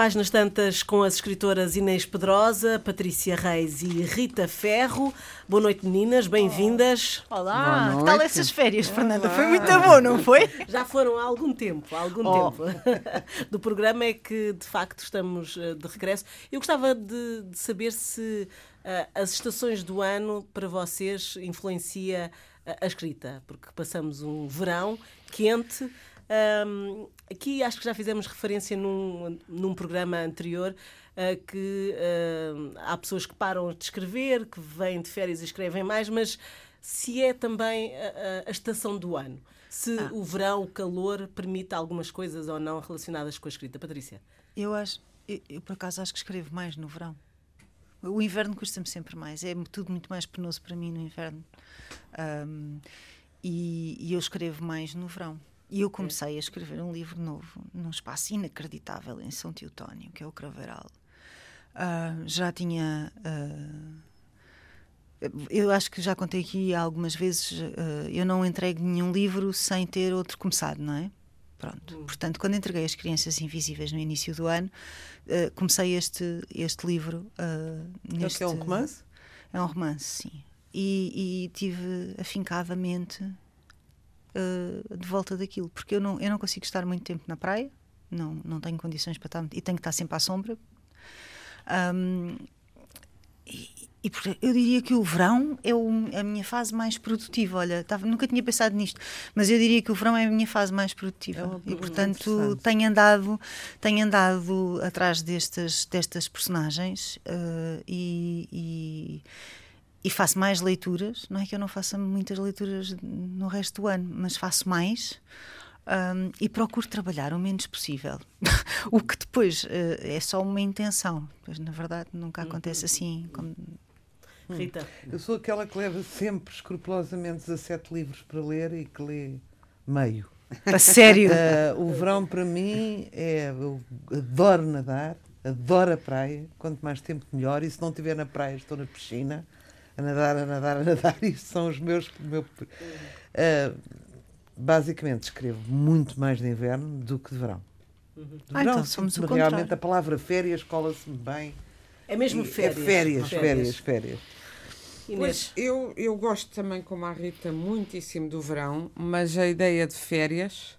Páginas tantas com as escritoras Inês Pedrosa, Patrícia Reis e Rita Ferro. Boa noite, meninas, bem-vindas. Olá, que tal essas férias, Fernanda? Foi muito bom, não foi? Já foram há algum tempo, há algum oh. tempo. Do programa é que, de facto, estamos eh, de regresso. Eu gostava de, de saber se uh, as estações do ano, para vocês, influencia a, a escrita, porque passamos um verão quente um, aqui acho que já fizemos referência num, num programa anterior uh, que uh, há pessoas que param de escrever, que vêm de férias e escrevem mais, mas se é também a, a estação do ano, se ah. o verão, o calor, permite algumas coisas ou não relacionadas com a escrita. Patrícia? Eu acho, eu, eu por acaso acho que escrevo mais no verão. O inverno custa-me sempre mais, é tudo muito mais penoso para mim no inverno. Um, e, e eu escrevo mais no verão. E eu comecei a escrever um livro novo, num espaço inacreditável em São Teotónio, que é o Craveiral. Uh, já tinha. Uh, eu acho que já contei aqui algumas vezes, uh, eu não entrego nenhum livro sem ter outro começado, não é? Pronto. Hum. Portanto, quando entreguei As Crianças Invisíveis no início do ano, comecei este, este livro. Neste, é um romance? É um romance, sim. E, e tive afincadamente uh, de volta daquilo, porque eu não, eu não consigo estar muito tempo na praia, não, não tenho condições para estar e tenho que estar sempre à sombra. Um, e, e eu diria que o verão é a minha fase mais produtiva. Olha, tava, nunca tinha pensado nisto, mas eu diria que o verão é a minha fase mais produtiva. É e portanto tenho andado, tenho andado atrás destas, destas personagens uh, e, e e faço mais leituras. Não é que eu não faça muitas leituras no resto do ano, mas faço mais. Um, e procuro trabalhar o menos possível. o que depois uh, é só uma intenção, pois na verdade nunca acontece assim. Como... Hum. Rita. Eu sou aquela que leva sempre escrupulosamente 17 livros para ler e que lê meio. A sério? Uh, o verão para mim é. Eu adoro nadar, adoro a praia, quanto mais tempo melhor, e se não estiver na praia, estou na piscina a nadar, a nadar, a nadar. Isto são os meus. Meu, uh, basicamente, escrevo muito mais de inverno do que de verão. Uhum. De ah, verão, então somos o Realmente contrário. a palavra férias cola-se bem. É mesmo férias. É férias, férias, férias. férias. Pois eu, eu gosto também, como a Rita, muitíssimo do verão, mas a ideia de férias,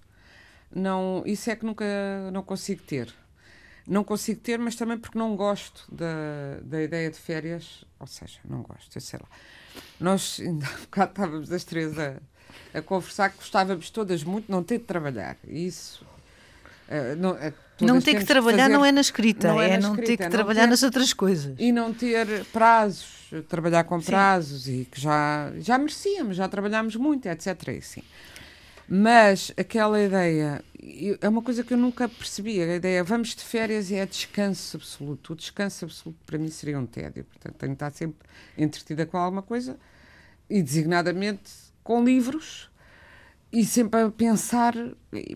não, isso é que nunca não consigo ter. Não consigo ter, mas também porque não gosto da, da ideia de férias, ou seja, não gosto, eu sei lá. Nós ainda há bocado estávamos as três a, a conversar que gostávamos todas muito de não ter de trabalhar. Isso. Uh, não, uh, não ter que trabalhar fazer, não é na escrita, não é, é não ter que é trabalhar ter, nas outras coisas. E não ter prazos, trabalhar com prazos Sim. e que já, já merecíamos, já trabalhámos muito, etc. E assim. Mas aquela ideia é uma coisa que eu nunca percebi. A ideia vamos de férias e é descanso absoluto. O descanso absoluto para mim seria um tédio. Portanto, tenho que estar sempre entretida com alguma coisa e designadamente com livros e sempre a pensar.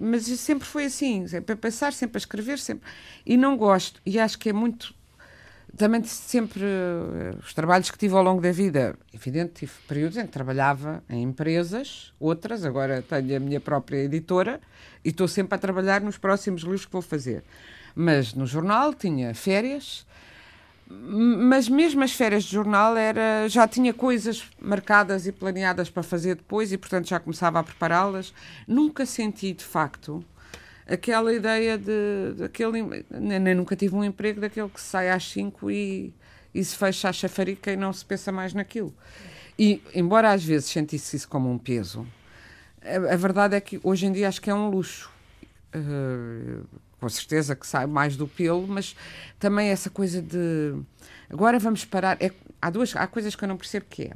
Mas sempre foi assim, sempre a pensar, sempre a escrever, sempre. E não gosto. E acho que é muito também sempre uh, os trabalhos que tive ao longo da vida, evidente, tive períodos em que trabalhava em empresas, outras, agora tenho a minha própria editora e estou sempre a trabalhar nos próximos livros que vou fazer. Mas no jornal tinha férias, mas mesmo as férias de jornal era, já tinha coisas marcadas e planeadas para fazer depois e, portanto, já começava a prepará-las. Nunca senti, de facto, aquela ideia de, aquele, nem, nem, nunca tive um emprego daquele que sai às 5 e, e se fecha a chafarica e não se pensa mais naquilo. E, embora às vezes sentisse isso como um peso, a, a verdade é que hoje em dia acho que é um luxo. Uh, com certeza que sai mais do pelo, mas também essa coisa de agora vamos parar. É, há duas há coisas que eu não percebo que é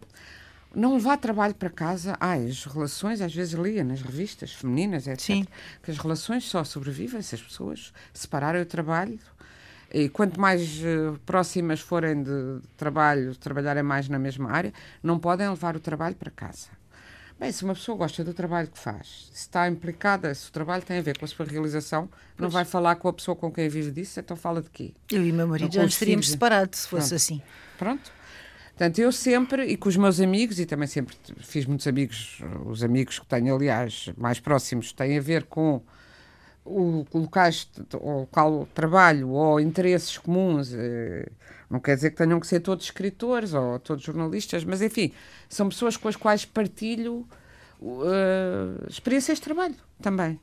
não levar trabalho para casa. Ah, as relações, às vezes lia nas revistas femininas, etc. Sim. Que as relações só sobrevivem se as pessoas separarem o trabalho. E quanto mais uh, próximas forem de trabalho, trabalharem mais na mesma área, não podem levar o trabalho para casa. Bem, se uma pessoa gosta do trabalho que faz, se está implicada, se o trabalho tem a ver com a sua realização, pois. não vai falar com a pessoa com quem vive disso, então fala de quê? Eu e meu marido já estaríamos separados se fosse Pronto. assim. Pronto. Portanto, eu sempre, e com os meus amigos, e também sempre fiz muitos amigos, os amigos que tenho, aliás, mais próximos, têm a ver com o locais, o local de trabalho ou interesses comuns. Eh, não quer dizer que tenham que ser todos escritores ou todos jornalistas, mas enfim, são pessoas com as quais partilho uh, experiências de trabalho também.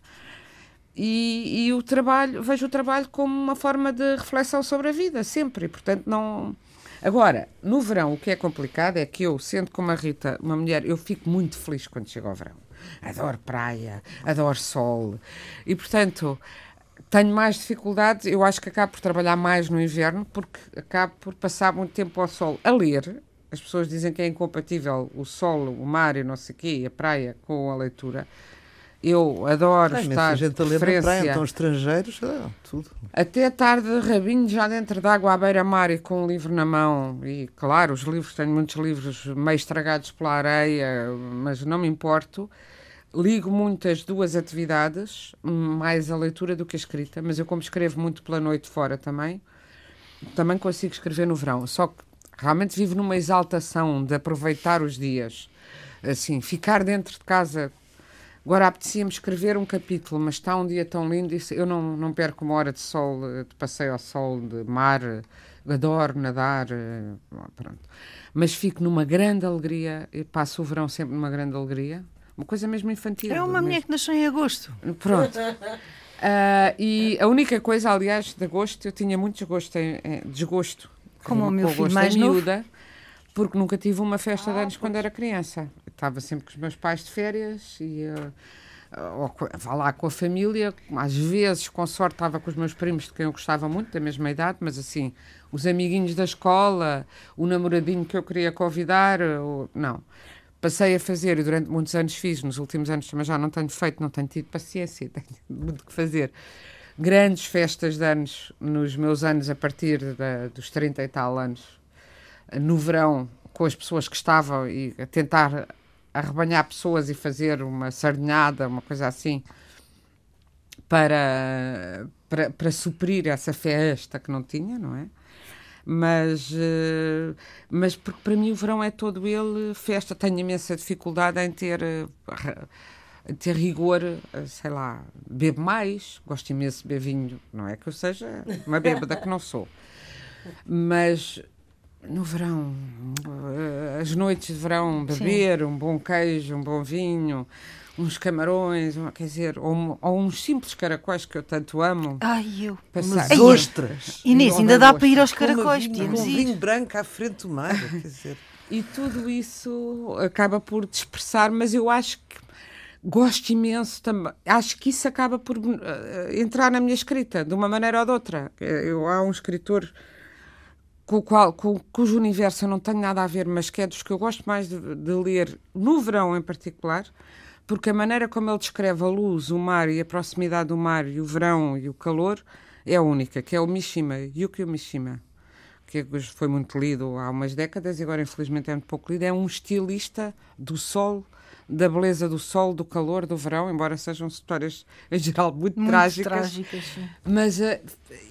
E, e, o trabalho, vejo o trabalho como uma forma de reflexão sobre a vida, sempre. E, portanto, não. Agora, no verão, o que é complicado é que eu, sendo como a Rita, uma mulher, eu fico muito feliz quando chega ao verão. Adoro praia, adoro sol. E, portanto, tenho mais dificuldades. Eu acho que acabo por trabalhar mais no inverno, porque acabo por passar muito tempo ao sol a ler. As pessoas dizem que é incompatível o sol, o mar e não sei o quê, a praia com a leitura. Eu adoro Ai, estar a gente a ler na praia, então estrangeiros, é, tudo. Até tarde, rabinho, já dentro d'água à beira-mar e com um livro na mão. E, claro, os livros, tenho muitos livros meio estragados pela areia, mas não me importo. Ligo muito as duas atividades, mais a leitura do que a escrita, mas eu como escrevo muito pela noite fora também, também consigo escrever no verão. Só que realmente vivo numa exaltação de aproveitar os dias. Assim, ficar dentro de casa Agora apetecia-me escrever um capítulo, mas está um dia tão lindo, e eu não, não perco uma hora de sol, de passeio ao sol, de mar, adoro nadar, eh, pronto. Mas fico numa grande alegria, e passo o verão sempre numa grande alegria, uma coisa mesmo infantil. É uma mulher que nasceu em agosto. Pronto. Uh, e a única coisa, aliás, de agosto, eu tinha muito desgosto, em, em, desgosto como o meu filho mais miúda, novo porque nunca tive uma festa ah, de anos pois. quando era criança. Estava sempre com os meus pais de férias e uh, ou, vá lá com a família. Às vezes, com sorte, estava com os meus primos, de quem eu gostava muito, da mesma idade, mas assim, os amiguinhos da escola, o namoradinho que eu queria convidar, ou, não. Passei a fazer e durante muitos anos fiz, nos últimos anos também já não tenho feito, não tenho tido paciência, tenho muito que fazer. Grandes festas de anos nos meus anos a partir da, dos 30 e tal anos, no verão com as pessoas que estavam e a tentar arrebanhar pessoas e fazer uma sardinhada, uma coisa assim, para, para, para suprir essa festa que não tinha, não é? Mas, eh, mas porque para mim o verão é todo ele festa. Tenho imensa dificuldade em ter, eh, ter rigor, eh, sei lá, bebo mais, gosto imenso de beber vinho, não é que eu seja uma bêbada que não sou. Mas no verão, eh, as noites de verão, beber Sim. um bom queijo, um bom vinho, uns camarões, quer dizer, ou, ou, uns simples caracóis que eu tanto amo. Ai, eu. Umas ostras. Inês, ainda dá para ir aos caracóis, podíamos um vinho branco à frente do mar, quer dizer. E tudo isso acaba por dispersar, mas eu acho que gosto imenso também. Acho que isso acaba por uh, entrar na minha escrita, de uma maneira ou de outra. Eu, há um escritor com o qual, com, cujo universo eu não tenho nada a ver, mas que é dos que eu gosto mais de, de, ler, no verão em particular, porque a maneira como ele descreve a luz, o mar e a proximidade do mar e o verão e o calor é única, que é o Mishima, Yukio Mishima, que foi muito lido há umas décadas e agora infelizmente é muito pouco lido, é um estilista do sol da beleza do sol, do calor, do verão, embora sejam histórias em geral muito, muito trágicas. trágicas mas uh,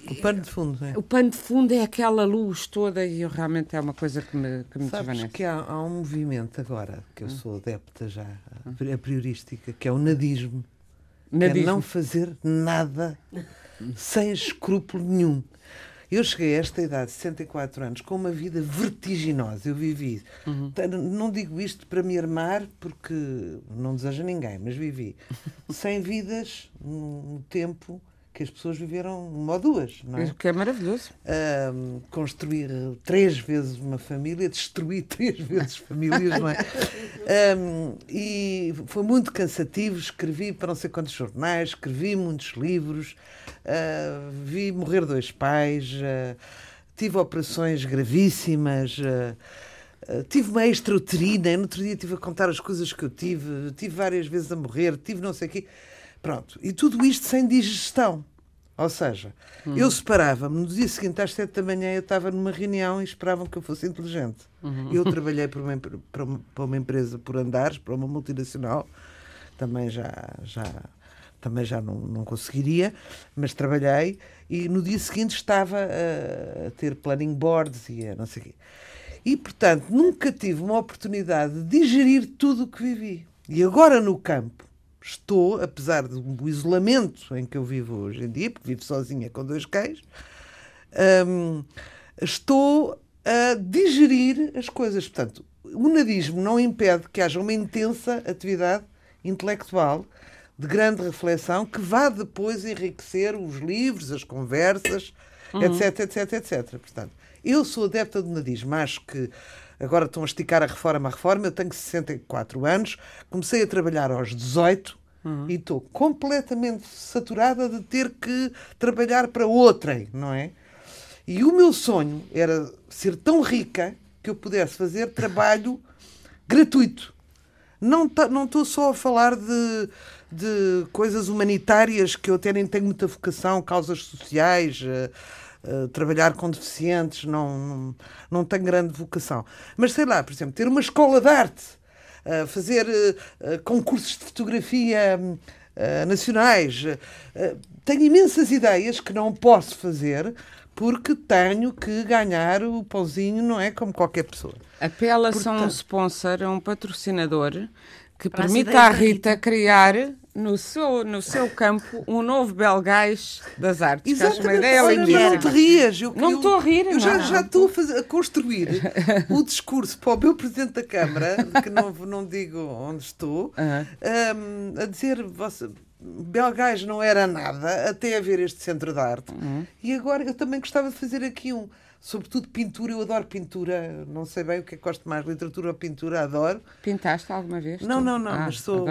o pano de fundo, é? O pano de fundo é aquela luz toda e eu, realmente é uma coisa que me, que me Sabes desvanece. que há, há, um movimento agora, que eu hum. sou adepta já, a priorística, que é o nadismo. nadismo. É não fazer nada sem escrúpulo nenhum. Eu cheguei a esta idade, 64 anos, com uma vida vertiginosa. Eu vivi. Uhum. Não digo isto para me armar, porque não desejo a ninguém, mas vivi 100 vidas no tempo que as pessoas viveram uma ou duas, não é? Que é maravilhoso. Um, construir três vezes uma família, destruir três vezes famílias, não é? Um, e foi muito cansativo. Escrevi para não sei quantos jornais, escrevi muitos livros, uh, vi morrer dois pais, uh, tive operações gravíssimas. Uh, Uh, tive uma extrauterina, no outro dia estive a contar as coisas que eu tive, tive várias vezes a morrer, tive não sei o quê. Pronto. E tudo isto sem digestão. Ou seja, uhum. eu separava-me, no dia seguinte, às sete da manhã, eu estava numa reunião e esperavam que eu fosse inteligente. Uhum. Eu trabalhei para uma, para, uma, para uma empresa por andares, para uma multinacional, também já, já, também já não, não conseguiria, mas trabalhei e no dia seguinte estava a, a ter planning boards e a não sei o quê. E, portanto, nunca tive uma oportunidade de digerir tudo o que vivi. E agora no campo, estou, apesar do isolamento em que eu vivo hoje em dia, porque vivo sozinha com dois cães, hum, estou a digerir as coisas. Portanto, o nadismo não impede que haja uma intensa atividade intelectual de grande reflexão que vá depois enriquecer os livros, as conversas, uhum. etc, etc, etc. Portanto, eu sou adepta do nadismo, acho que agora estão a esticar a reforma a reforma, eu tenho 64 anos, comecei a trabalhar aos 18 uhum. e estou completamente saturada de ter que trabalhar para outrem, não é? E o meu sonho era ser tão rica que eu pudesse fazer trabalho gratuito. Não estou só a falar de, de coisas humanitárias que eu até nem tenho muita vocação, causas sociais, uh, uh, trabalhar com deficientes, não, não, não tenho grande vocação. Mas sei lá, por exemplo, ter uma escola de arte, uh, fazer concursos de fotografia nacionais. tenho imensas ideias que não posso fazer porque tenho que ganhar o pãozinho, não é como qualquer pessoa. Apela-se a um sponsor, a um patrocinador que permita à Rita, Rita criar no seu, no seu campo um novo Belgás das artes. Exatamente. Uma ideia Olha, não te rias. Eu, não estou a rir. Eu já, já estou a, fazer, a, construir o discurso para o meu Presidente da Câmara, que não, não digo onde estou, um, a dizer... Você, Belgás não era nada até haver este centro de arte. Uhum. E agora eu também gostava de fazer aqui um, sobretudo pintura. Eu adoro pintura, não sei bem o que é que gosto mais, literatura ou pintura, adoro. Pintaste alguma vez? Não, não, não, ah, mas sou.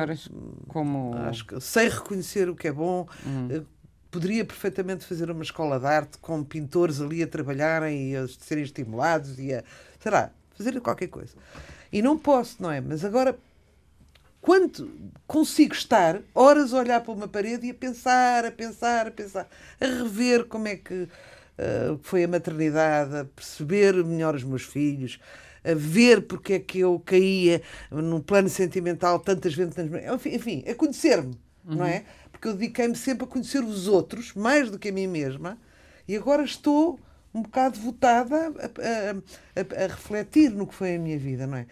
como. Acho que sei reconhecer o que é bom. Uhum. Poderia perfeitamente fazer uma escola de arte com pintores ali a trabalharem e a serem estimulados e a. Será? Fazer qualquer coisa. E não posso, não é? Mas agora quando consigo estar horas a olhar para uma parede e a pensar, a pensar, a pensar, a rever como é que uh, foi a maternidade, a perceber melhor os meus filhos, a ver porque é que eu caía num plano sentimental tantas vezes, enfim, a conhecer-me, uhum. não é? Porque eu dediquei-me sempre a conhecer os outros, mais do que a mim mesma, e agora estou um bocado votada a, a, a, a refletir no que foi a minha vida, não é?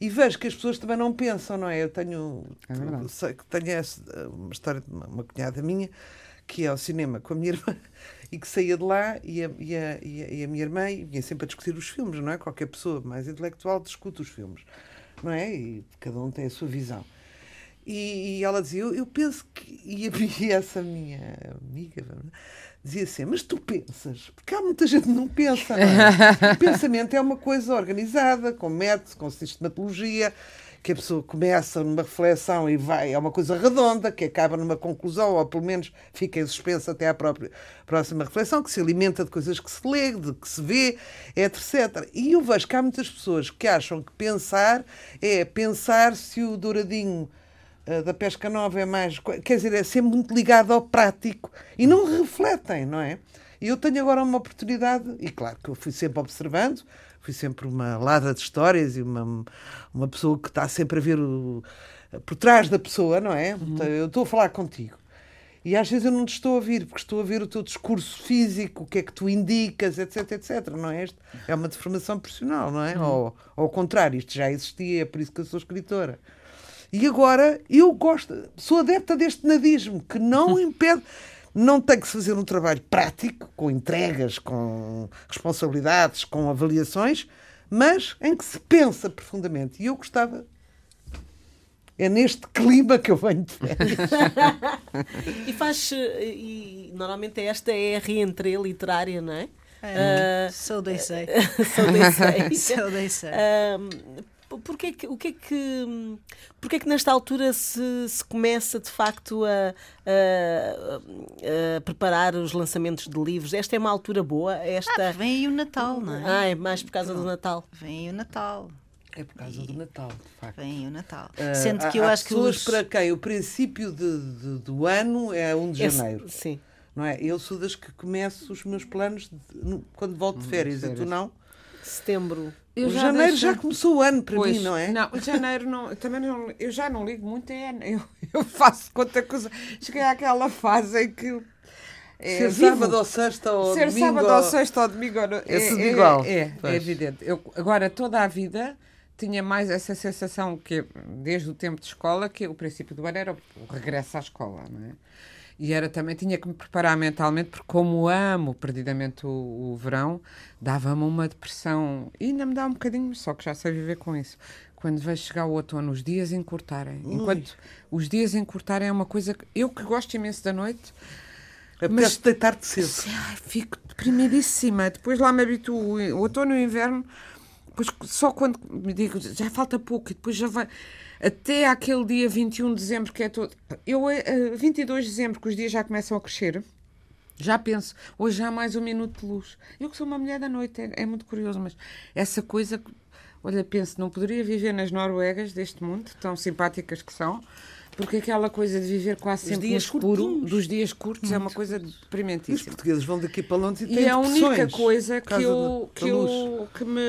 E vejo que as pessoas também não pensam, não é? Eu tenho, é que tenho essa, uma história de uma, uma cunhada minha que ia ao cinema com a minha irmã e que saía de lá e a, e a, e a, minha irmã vinha sempre a discutir os filmes, não é? Qualquer pessoa mais intelectual discute os filmes, não é? E cada um tem a sua visão. E, e ela dizia, eu, eu penso que. E, e essa minha amiga dizia assim: Mas tu pensas? Porque há muita gente que não pensa. Não é? o pensamento é uma coisa organizada, com método, com sistematologia, que a pessoa começa numa reflexão e vai, é uma coisa redonda, que acaba numa conclusão, ou pelo menos fica em suspenso até à própria próxima reflexão, que se alimenta de coisas que se lê, de que se vê, etc. E eu vejo que há muitas pessoas que acham que pensar é pensar se o douradinho eh, da pesca nova é mais. Quer dizer, é sempre muito ligado ao prático e não refletem, não é? E eu tenho agora uma oportunidade, e claro que eu fui sempre observando, fui sempre uma ladra de histórias e uma, uma pessoa que está sempre a ver o, por trás da pessoa, não é? Uhum. Eu estou a falar contigo. E às vezes eu não te estou a ouvir, porque estou a ver o teu discurso físico, o que é que tu indicas, etc, etc. Não é? Isto é uma deformação profissional, não é? Uhum. Ou, ao contrário, isto já existia, é por isso que eu sou escritora. E agora eu gosto, sou adepta deste nadismo, que não impede. Não tem que se fazer um trabalho prático, com entregas, com responsabilidades, com avaliações, mas em que se pensa profundamente. E eu gostava. É neste clima que eu venho de férias. e faz. E normalmente esta é a reentrée literária, não é? é uh, so they say. so they say. so they say. Uh, Porquê que, o que é que, porquê é que nesta altura se, se começa de facto a, a, a, preparar os lançamentos de livros? Esta é uma altura boa? Esta... Ah, vem aí o Natal, não é? Ah, é mais por causa do Natal. Vem aí o Natal. É por causa e... do Natal, de facto. Vem o Natal. Uh, Sendo que há, eu há acho pessoas que os... para quem o princípio de, de, do ano é 1 de janeiro. sim. Não é? Eu sou das que começo os meus planos de, quando volto de hum, férias, férias. e tu não? Setembro. Eu já janeiro já começou o ano para pois, mim, não é? Não, janeiro não, também não, eu já não ligo muito, é, eu, eu faço quanta coisa. Cheguei àquela fase em que. É, ser vivo. sábado ou sexta ou ser domingo. sábado ou sexta ou domingo. É, é tudo igual. É, é, é evidente. Eu, agora, toda a vida tinha mais essa sensação que, desde o tempo de escola, que o princípio do ano era o regresso à escola, não é? E era também, tinha que me preparar mentalmente, porque como amo perdidamente o, o verão, dava-me uma depressão. E ainda me dá um bocadinho, só que já sei viver com isso. Quando vejo chegar o outono, os dias encurtarem. Enquanto os dias encurtarem é uma coisa que eu que gosto imenso da noite. Apetece deitar-te cedo. Ai, fico deprimidíssima. Depois lá me habituo. O outono e o inverno, depois só quando me digo já falta pouco e depois já vai até aquele dia 21 de dezembro, que é todo. Eu, a 22 de dezembro, que os dias já começam a crescer, já penso, hoje há mais um minuto de luz. Eu que sou uma mulher da noite, é, é muito curioso, mas essa coisa. Olha, penso, não poderia viver nas Noruegas deste mundo, tão simpáticas que são, porque aquela coisa de viver quase Os sempre no escuro, curtinhos. dos dias curtos, é uma coisa E os deprimentíssima. portugueses vão daqui para Londres e E têm é a única coisa que eu, da- que, eu que, me,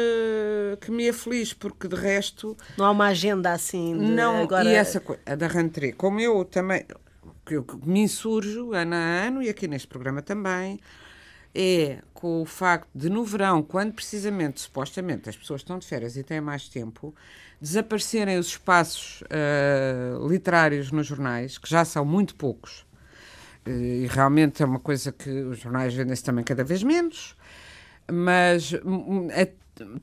que me aflige, porque de resto Não há uma agenda assim de não, agora. e essa coisa, a da rentrée, como eu também que eu que me insurjo ano a ano e aqui neste programa também, é com o facto de no verão, quando precisamente, supostamente, as pessoas estão de férias e têm mais tempo, desaparecerem os espaços ah, literários nos jornais, que já são muito poucos, eh, e realmente é uma coisa que os jornais vendem-se também cada vez menos, mas hum, é-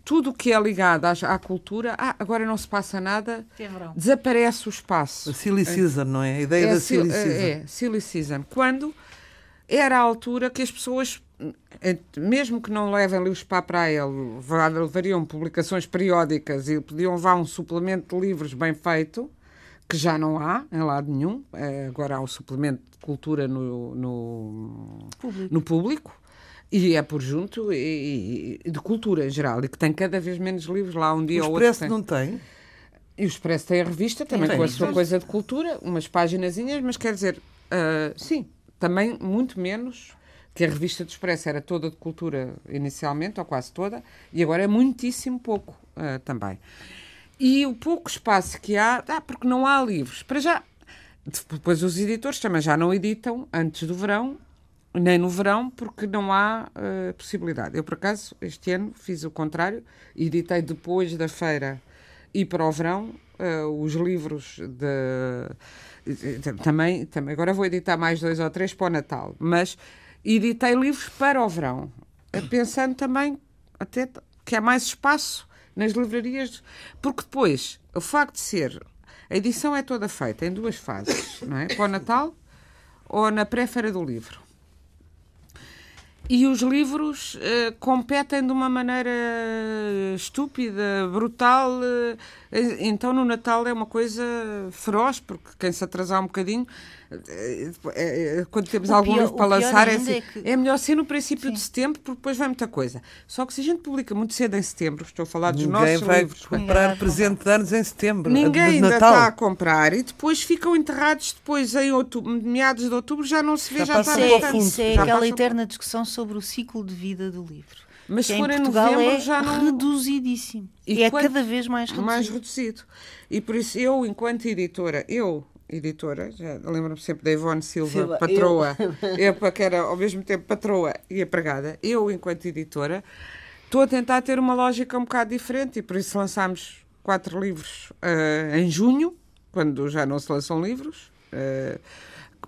tudo o que é ligado às- à, cultura, ah, agora não se passa nada, É desaparece o espaço. A Silly Season, não é? A ideia da sil- Silly Season. é, silly season. Quando era a altura que as pessoas, mesmo que não levem livros para a praia, levar- levariam publicações periódicas e podiam levar um suplemento de livros bem feito, que já não há em lado nenhum. Eh, Agora há o suplemento de cultura no, no, no público. E é por junto e, e de cultura em geral, e que tem cada vez menos livros lá um dia O ou outro. Expresso tem. não tem. E o Expresso tem a revista, também Tem. com a sua coisa de cultura, umas paginazinhas, mas quer dizer, ah, sim, também muito menos que a revista do Expresso era toda de cultura inicialmente, ou quase toda, e agora é muitíssimo pouco ah, também. E o pouco espaço que há, ah, porque não há livros. Para já, depois os editores também já não editam antes do verão, nem no verão, porque não há eh, possibilidade. Eu, por acaso, este ano fiz o contrário, editei depois da feira e para o verão eh, os livros de. Também, também, agora vou editar mais dois ou três para o Natal, mas editei livros para o verão, eh, pensando também até que há mais espaço nas livrarias, porque depois o facto de ser. A edição é toda feita em duas fases, não é? Para o Natal ou na pré-feira do livro. E os livros eh, competem de uma maneira estúpida, brutal. eh, então no Natal é uma coisa feroz, porque quem se atrasar um bocadinho, eh, eh, quando temos O algum pior- livro para lançar, é, assim, é que- é melhor ser no princípio de setembro, porque depois vem muita coisa. Só que se a gente publica muito cedo em setembro, estou a falar dos Ninguém nossos vai livros. comprar presente de anos em setembro. Ninguém de ainda Natal. está a comprar e depois ficam enterrados depois em outubro, meados de outubro já não se vê, Já já, está é, bastante. isso é Já aquela passa- eterna discussão sobre o ciclo de vida do livro. Mas que se em for em Portugal novembro é já não reduzidíssimo. E E é quando- cada vez mais reduzido. mais reduzido. E por isso eu, enquanto editora, eu, editora, já lembro-me sempre da Ivone Silva, Silva, patroa, eu. para que era ao mesmo tempo patroa e empregada, eu, enquanto editora, estou a tentar ter uma lógica um bocado diferente e por isso lançámos quatro livros ah, em junho, quando já não se lançam livros, ah,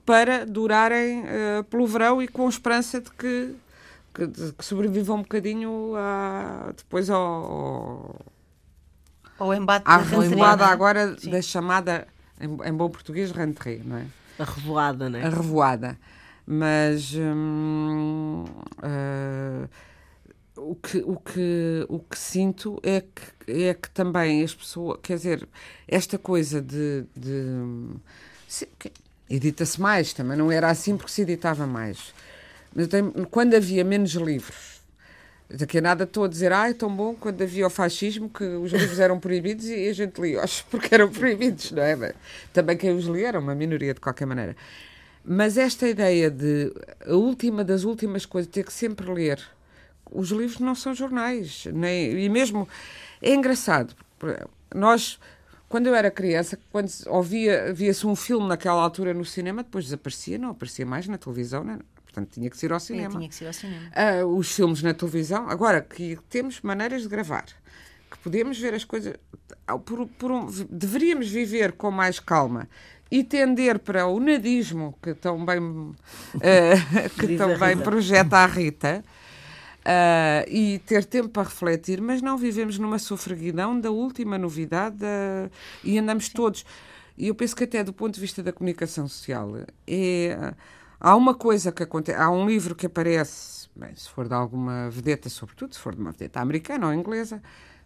para durarem ah, pelo verão e com esperança de que, que, de- que sobrevivam um bocadinho a- depois ao- ao, Ou embate à revoada é? agora Sim. da chamada, em, em bom português, rentrée, não é? A revoada, né? A revoada. Mas hum, ah, o, que, o, que, o que sinto é que, é que também as pessoas, quer dizer, esta coisa de. de se- Edita-se mais, também não era assim porque se editava mais. Mas quando havia menos livros, Daqui a nada estou a dizer, ah, é tão bom quando havia o fascismo que os livros eram proibidos e a gente lia-os porque eram proibidos, não é? Mas Também quem os lia era uma minoria de qualquer maneira. Mas esta ideia de a última das últimas coisas, ter que sempre ler. Os livros não são jornais, nem, e mesmo é engraçado. Nós, quando eu era criança, quando ouvia, via-se um filme naquela altura no cinema, depois desaparecia, não aparecia mais na televisão, né? Portanto tinha que ser ao É, cinema tinha que ser ao cinema. ah, os filmes na televisão. Agora que temos maneiras de gravar, que podemos ver as coisas. Por, por um, deveríamos viver com mais calma e tender para o nadismo que tão bem, uh, que tão bem projeta a Rita. Uh, e ter tempo para refletir, mas não vivemos numa sofreguidão da última novidade uh, e andamos todos. E eu penso que até do ponto de vista da comunicação social, é, há uma coisa que acontece, há um livro que aparece, bem, se for de alguma vedeta, sobretudo se for de uma vedeta americana ou inglesa,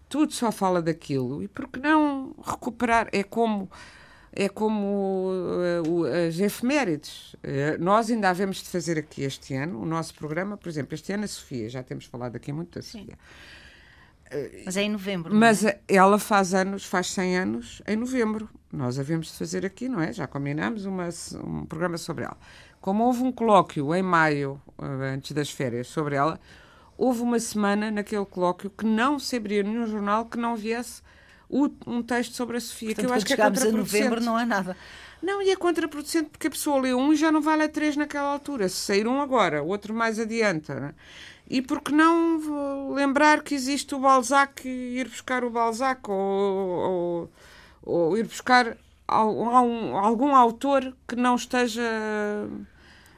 tudo só fala daquilo. E por que não recuperar? É como é como uh, as efemérides. Uh, nós ainda havemos de fazer aqui este ano o nosso programa, por exemplo, este ano a Sofia, já temos falado aqui muito da Sofia. Uh, mas é em novembro. Mas é? ela faz anos, faz 100 anos em novembro. Nós havemos de fazer aqui, não é? Já combinamos uma, um programa sobre ela. Como houve um colóquio em maio, antes das férias, sobre ela, houve uma semana naquele colóquio que não se abria nenhum jornal que não viesse um texto sobre a Sofia, Portanto, que eu acho que é contraproducente. a novembro não há nada. Não, e é contraproducente porque a pessoa lê um e já não vai ler três naquela altura. Se sair um agora, outro mais adiante. Né? E porque não lembrar que existe o Balzac e ir buscar o Balzac ou, ou, ou ir buscar algum, algum autor que não esteja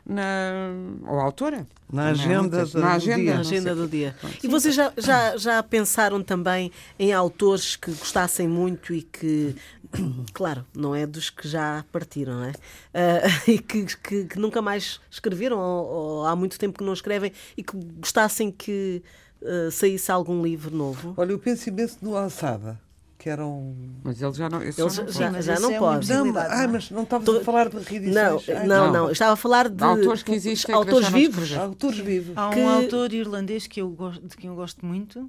na ou autora na agenda, do, na agenda, dia. Na agenda do dia. E vocês já, já, já pensaram também em autores que gostassem muito e que, claro, não é dos que já partiram, não é? Uh, e que, que, que, nunca mais escreveram ou, ou, há muito tempo que não escrevem e que gostassem que uh, saísse algum livro novo? Olha, eu penso imenso no Alçada que eram. Mas ele já não, ele já, já, já não é pode. Não, ah, mas não estavas a falar de reedições. Não, não, não, estava a falar de autores que existem, autores vivos. Autores vivos. Há um que... autor irlandês que eu gosto, de quem eu gosto muito.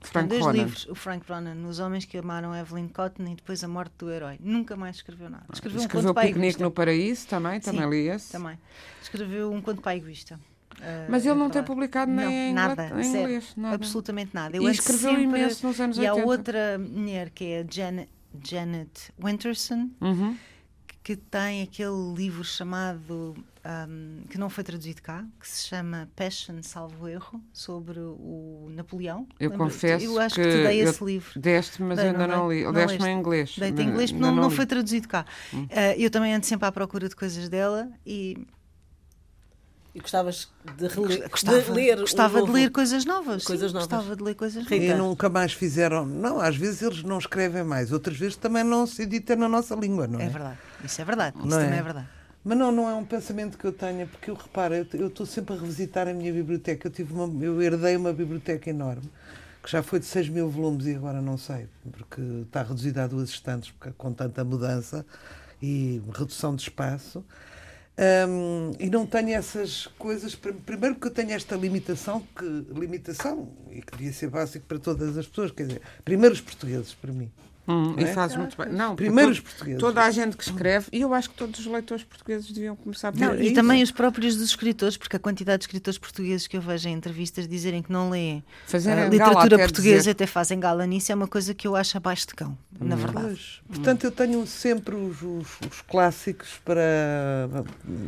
Frank dois Ronan. livros, o Frank Ronan, Os Homens que Amaram Evelyn Cotton e depois A Morte do Herói. Nunca mais escreveu nada. Escreveu, escreveu um conto Piquenique no Paraíso também, também Sim, li esse. Também. Escreveu um conto para egoísta. Uh, Mas ele é não tem publicado nem não, em, nada, em inglês. Nada. Absolutamente nada. Eu e escreveu sempre... imenso nos anos e 80. E há outra mulher que é a Janet, Janet Winterson, uhum. que tem aquele livro chamado, um, que não foi traduzido cá, que se chama Passion, salvo erro, sobre o Napoleão. Eu confesso Eu acho que, que te dei esse livro. Deste, mas dei, ainda não, li. Deste-me em inglês. Dei-te em inglês, não, não, não foi traduzido cá. Hum. Uh, eu também ando sempre à procura de coisas dela e e gostavas de, reler, gostava, de ler gostava um de ler coisas novas. Coisas sim, novas. Gostava de ler coisas novas. E nunca mais fizeram. Não, às vezes eles não escrevem mais, outras vezes também não se edita na nossa língua, não é? É verdade. Isso é verdade. Isso não também é? é verdade. Mas não, não é um pensamento que eu tenha, porque eu reparo, eu estou sempre a revisitar a minha biblioteca. Eu, tive uma, eu herdei uma biblioteca enorme, que já foi de 6 mil volumes e agora não sei, porque está reduzida a duas estantes com tanta mudança e redução de espaço. Um, e não tenho essas coisas. Primeiro, porque eu tenho esta limitação, que limitação, e que devia ser básico para todas as pessoas, quer dizer, primeiro os portugueses, para mim. Hum, e é? faz muito bem. Não, Primeiros todo, portugueses. Toda a gente que escreve, e eu acho que todos os leitores portugueses deviam começar por não, E isso. também os próprios dos escritores, porque a quantidade de escritores portugueses que eu vejo em entrevistas dizerem que não leem Fazerem a literatura gala, portuguesa dizer. até fazem gala nisso, é uma coisa que eu acho abaixo de cão, na verdade. Pois. Portanto, eu tenho sempre os, os, os clássicos para.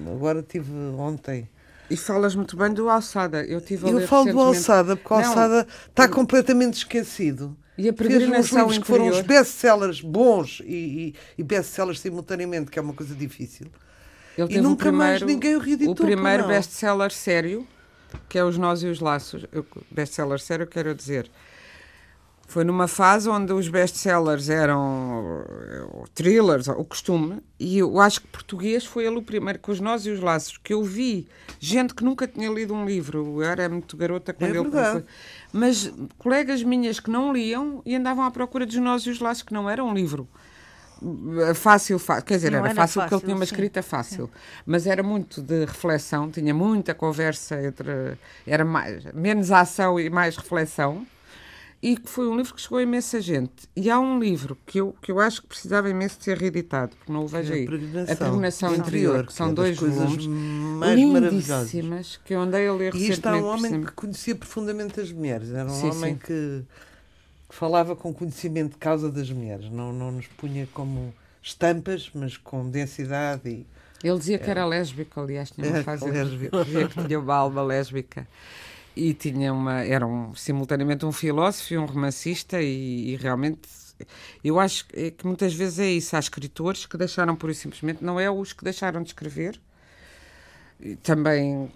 Agora tive ontem. E falas muito bem do Alçada. Eu tive a Eu ler falo do Alçada, porque o Alçada está completamente esquecido. E a Fez uns peregrinação livros que foram os best-sellers bons e, e, e best-sellers simultaneamente, que é uma coisa difícil. Ele E nunca mais primeiro- ninguém o reeditou, O primeiro best-seller sério, que é Os Nós e os Laços. Best-seller sério, quero dizer. Foi numa fase onde os best-sellers eram eh, thrillers, o costume, e eu acho que português foi ele o primeiro, com Os Nós e os Laços, que eu vi gente que nunca tinha lido um livro. Eu era muito garota quando É ele começou. Mas colegas minhas que não liam e andavam à procura dos Nós e os Laços, que não era um livro fácil, fácil. quer dizer, era era fácil porque ele fácil, tinha uma sim. escrita fácil, mas era muito de reflexão, tinha muita conversa entre. era mais, menos ação e mais reflexão. E que foi um livro que chegou a imensa gente. E há um livro que eu, que eu acho que precisava imenso de ser reeditado, porque não o vejo É a aí. A Peregrinação Interior, que são é dois volumes mais lindíssimas, que eu andei a ler E isto há recentemente. um homem que conhecia profundamente as mulheres. Era um Sim, homem sim. Que, falava com conhecimento de causa das mulheres. Não, não nos punha como estampas, mas com densidade e Ele dizia que era lésbico, aliás, tinha uma É, fase lésbico. dizia que tinha uma alma lésbica. E tinha uma era um, simultaneamente um filósofo e um romancista e, e realmente eu acho que muitas vezes é isso. Há escritores que deixaram por simplesmente não é os que deixaram de escrever. E também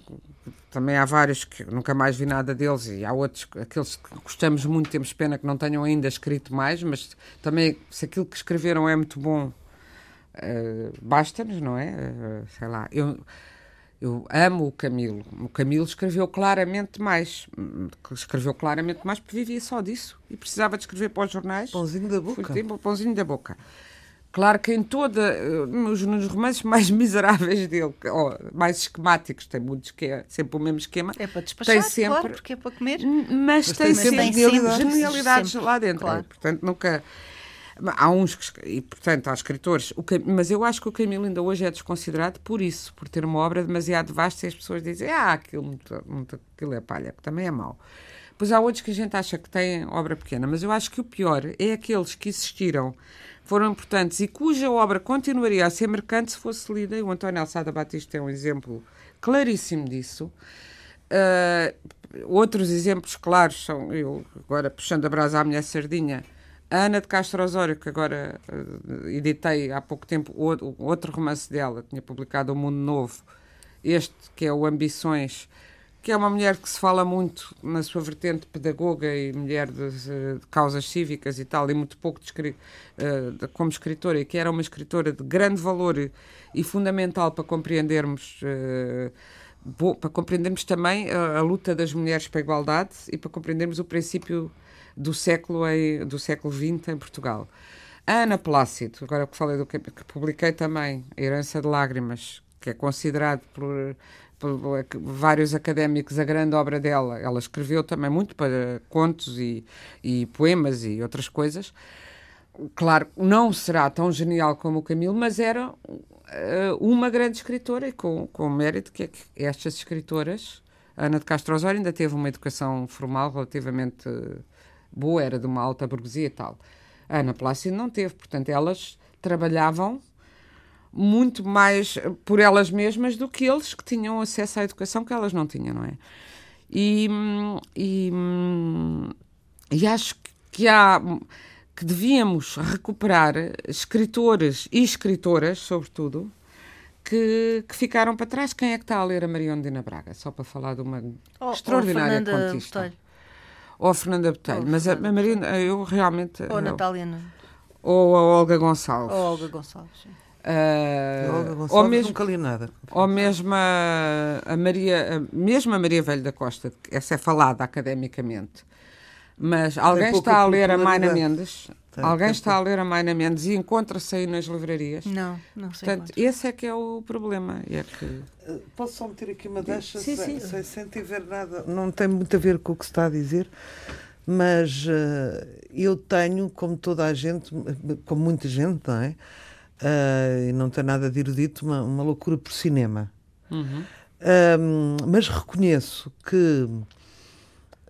também há vários que nunca mais vi nada deles e há outros aqueles que gostamos muito temos pena que não tenham ainda escrito mais mas também se aquilo que escreveram é muito bom uh, basta-nos não é? Uh, sei lá eu eu amo o Camilo. O Camilo escreveu claramente mais. Escreveu claramente mais porque vivia só disso e precisava de escrever para os jornais. Pãozinho da boca. Foi tempo, pãozinho da boca. Claro que em toda. Nos, nos romances mais miseráveis dele, ou mais esquemáticos, tem muitos que é sempre o mesmo esquema. É para despachar, tem sempre, claro, porque é para comer. Mas, mas tem, tem sempre genialidades, genialidades lá dentro. Claro. Portanto, nunca. Há uns e portanto há escritores, mas eu acho que o Camilo ainda hoje é desconsiderado por isso, por ter uma obra demasiado vasta e as pessoas dizem, ah, aquilo, muito, muito, aquilo é palha, que também é mau. Pois há outros que a gente acha que têm obra pequena, mas eu acho que o pior é aqueles que existiram, foram importantes e cuja obra continuaria a ser mercante se fosse lida, e o António Alçada Batista é um exemplo claríssimo disso. Uh, outros exemplos claros são, eu agora puxando a brasa à minha sardinha, a Ana de Castro Osório, que agora uh, editei há pouco tempo o, outro romance dela, tinha publicado O Mundo Novo, este que é o Ambições, que é uma mulher que se fala muito na sua vertente pedagoga e mulher de, de causas cívicas e tal, e muito pouco de, uh, como escritora, e que era uma escritora de grande valor e, e fundamental para compreendermos. Uh, para compreendermos também a, a, luta das mulheres para a igualdade e para compreendermos o princípio do século, em, do século XX em Portugal. Ana Plácido, agora que falei do que, que publiquei também, A Herança de Lágrimas, que é considerado por, por, vários académicos a grande obra dela. Ela escreveu também muito para contos e, e poemas e outras coisas. Claro, não será tão genial como o Camilo, mas era uh, uma grande escritora e com, com mérito que, é que estas escritoras, Ana de Castro Osório ainda teve uma educação formal relativamente boa, era de uma alta burguesia e tal. A Ana Plácido não teve, portanto, elas trabalhavam muito mais por elas mesmas do que eles que tinham acesso à educação que elas não tinham, não é? E, e, e acho que há que devíamos recuperar escritores e escritoras, sobretudo, que, que, ficaram para trás. Quem é que está a ler a Maria Ondina Braga? Só para falar de uma oh, extraordinária oh, contista. Botelho ou a Fernanda Botelho, mas a, a Marina, eu realmente. Ou a Natália. Ou a Olga Gonçalves. Ou a Olga Gonçalves. Uh, Olga Gonçalves ou mesmo, nunca li nada. Ou mesmo a, a Maria, a, mesmo a Maria Velho da Costa, essa é falada academicamente. Mas alguém está a ler a Maina Mendes? Tem, alguém está a ler a Maina Mendes e encontra-se aí nas livrarias? Não, não sei. Portanto, esse é que é o problema. É que... Eh, posso só meter aqui uma deixa sim, sem, sim. sem, sem tiver nada. Não tem muito a ver com o que se está a dizer, mas uh, eu tenho, como toda a gente, como muita gente, não é? Uh, e não tem nada de erudito, uma, uma loucura por cinema. Uhum. Uh, mas reconheço que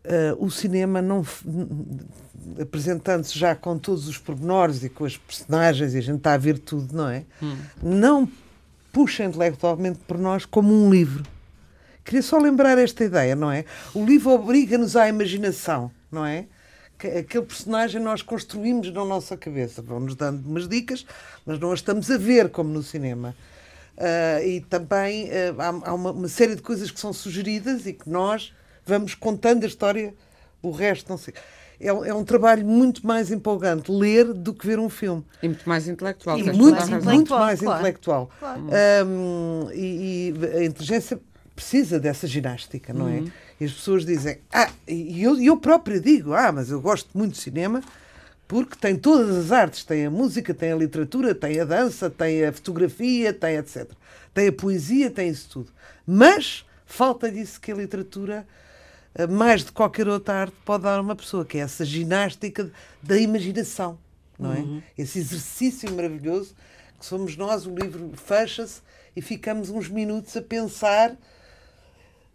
Uh, o cinema não apresentando-se já com todos os pormenores e com as personagens e a gente está a ver tudo, não é? Hum. Não puxa intelectualmente por nós como um livro. Queria só lembrar esta ideia, não é? O livro obriga-nos à imaginação, não é? Que aquele personagem nós construímos na nossa cabeça. Vão-nos dando umas dicas, mas não as estamos a ver como no cinema. Uh, e também uh, há, há uma, uma série de coisas que são sugeridas e que nós vamos contando a história, o resto não sei. É, é, um trabalho muito mais empolgante ler do que ver um filme. E muito mais intelectual. E muito, mais intelectual, muito mais claro. intelectual. Claro. Um, e, e, a inteligência precisa dessa ginástica, não é? Uhum. E as pessoas dizem, ah, e eu, eu própria digo, ah, mas eu gosto muito de cinema porque tem todas as artes, tem a música, tem a literatura, tem a dança, tem a fotografia, tem etc. Tem a poesia, tem isso tudo. Mas falta disso que a literatura mais de qualquer outra arte pode dar a uma pessoa, que é essa ginástica da imaginação, não é? Uhum. Esse exercício maravilhoso que somos nós, o livro fecha-se e ficamos uns minutos a pensar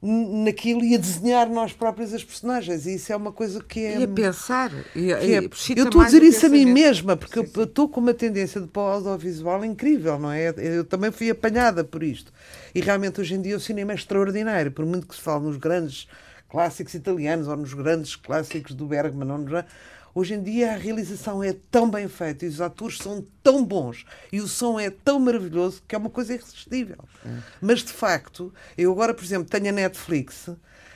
naquilo e a desenhar nós próprios as personagens. E isso é uma coisa que é. E a pensar. E, é, eu estou a dizer isso a mim mesma, porque sim, sim. eu estou com uma tendência de para o audiovisual incrível, não é? Eu também fui apanhada por isto. E realmente hoje em dia o cinema é extraordinário, por muito que se fale nos grandes clássicos italianos ou nos grandes clássicos do Bergman. Ou nos... Hoje em dia a realização é tão bem feita e os atores são tão bons e o som é tão maravilhoso que é uma coisa irresistível. Mas de facto, eu agora, por exemplo, tenho a Netflix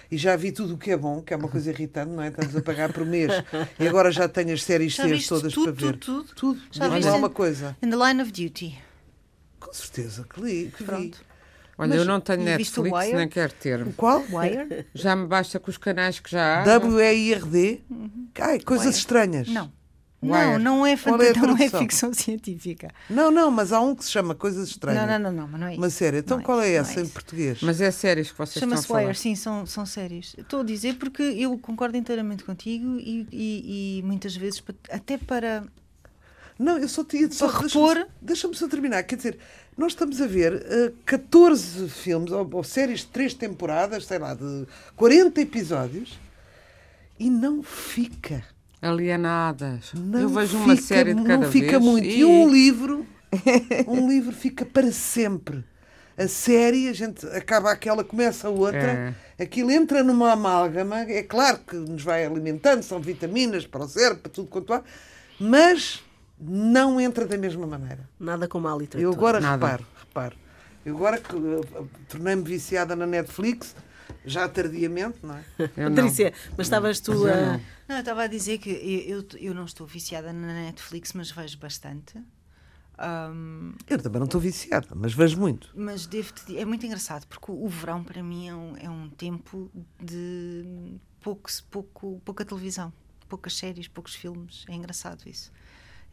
e já vi tudo o que é bom, que é uma coisa irritante, não é? Estamos a pagar por mês e agora já tenho as séries viste todas tudo, para ver. tudo, tudo? Tudo. Já viste? uma coisa. In the Line of Duty. Com certeza que li, que vi. Olha, Mas- eu não tenho Netflix, Wire? nem quero ter. O qual? Wire? Já me basta com os canais que já há. W-E-I-R-D? Ai, coisas Wire. estranhas. Não. Wire. Não, não é, Qual é não é ficção científica. Não, não, mas há um que se chama Coisas Estranhas. Não, não, não, não, mas não é isso. Uma série. Então Não é qual é essa é em isso. português? Mas é séries que vocês estão a Chama-se falar. Wire, sim, são, são séries. Estou a dizer porque eu concordo inteiramente contigo e, e- e muitas vezes, até para. Não, eu só tinha só Para deixa-me- repor. Deixa-me só terminar. Quer dizer, nós estamos a ver eh, 14 filmes ou, ou séries de 3 temporadas, sei lá, de 40 episódios e não fica. Alienadas. Não eu vejo uma fica- série de cada Não fica vez. muito. E um livro, um livro fica para sempre. A série, a gente acaba aquela, começa a outra, aquilo entra numa amálgama, é claro que nos vai alimentando, são vitaminas para o cérebro, para tudo quanto há, mas não entra da mesma maneira. Nada como a Eu literatura. agora Nada. reparo, reparo. Eu agora que uh, tornei-me viciada na Netflix, já tardiamente, não é? Eu não. Patrícia, mas estavas tu eu a. não. Não, eu estava a dizer que eu, eu, eu não estou viciada na Netflix, mas vejo bastante. Ahm, Eu também não estou viciada, mas vejo muito. mas devo-te di- é muito engraçado porque o, o verão para mim é um, é um tempo de pouco, pouco, pouca televisão, poucas séries, poucos filmes. É engraçado isso.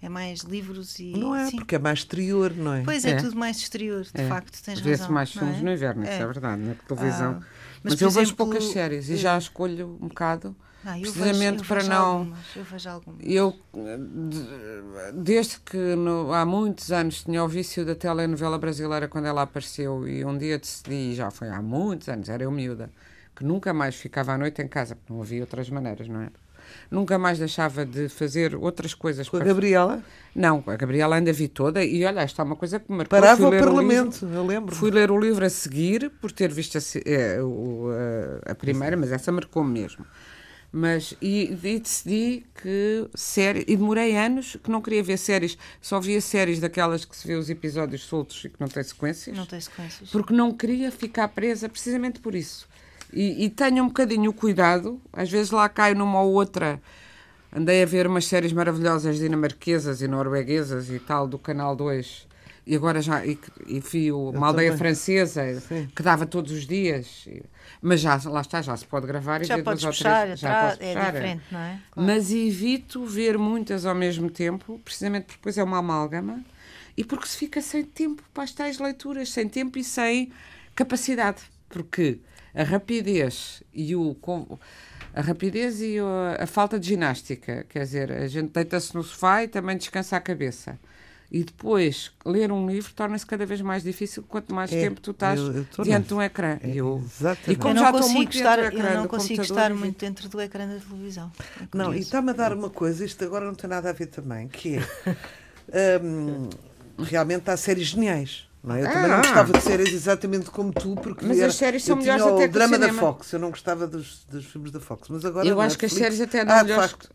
É mais livros e. Não é? sim. Porque é mais exterior, não é? Pois é, É. tudo mais exterior, de É. facto, tens Vê-se razão. mais filmes é? no inverno, isso é É. verdade, na televisão. Ah, mas mas, eu por vejo exemplo, poucas séries e já escolho um bocado. Ah, eu precisamente vejo, eu para vejo não- Algumas, eu vejo algumas. Eu, de- desde que no- há muitos anos tinha o vício da telenovela brasileira quando ela apareceu e um dia decidi, já foi há muitos anos, era eu miúda, que nunca mais ficava à noite em casa, porque não havia outras maneiras, não é? Nunca mais deixava de fazer outras coisas. Com a para- Gabriela, Não, a Gabriela ainda vi toda e olha, esta é uma coisa que me marcou. parava o livro- Parlamento, eu lembro. Fui ler o livro a seguir, por ter visto a, eh, o- a- a primeira, mas essa marcou-me mesmo. Mas, e, e decidi que série, e demorei anos que não queria ver séries, só via séries daquelas que se vê os episódios soltos e que não têm sequências, Não tem sequências. porque não queria ficar presa precisamente por isso. E, e tenho um bocadinho o cuidado, às vezes lá caio numa ou outra. Andei a ver umas séries maravilhosas dinamarquesas e norueguesas e tal do Canal 2 e agora já e, e vi o- uma aldeia também. francesa que dava todos os dias. E- Mas já lá está, já se pode gravar e Já ver podes duas ou puxar três. Já posso é puxar, diferente, não é? Claro. Mas evito ver muitas ao mesmo tempo, precisamente porque depois é uma amálgama e porque se fica sem tempo para as tais leituras, sem tempo e sem capacidade. Porque a rapidez e o. A rapidez e a falta de ginástica, quer dizer, a gente deita-se no sofá e também descansa a cabeça. E depois, ler um livro torna-se cada vez mais difícil quanto mais É, tempo tu estás eu- eu diante de um ecrã. É, E eu- exatamente. e como eu já não estou dentro estar, do eu ecrã não consigo estar muito dentro do ecrã da televisão. É Não, e está-me a dar uma coisa, isto agora não tem nada a ver também, que é. hum, realmente há séries geniais. Não é? Eu também não Ah. gostava de séries exatamente como tu, porque Mas era- as séries são eu tinha melhores o que o drama da. Fox, eu não gostava dos, dos filmes da Fox. Mas agora Eu acho que as séries até andam Ah, de melhores. facto.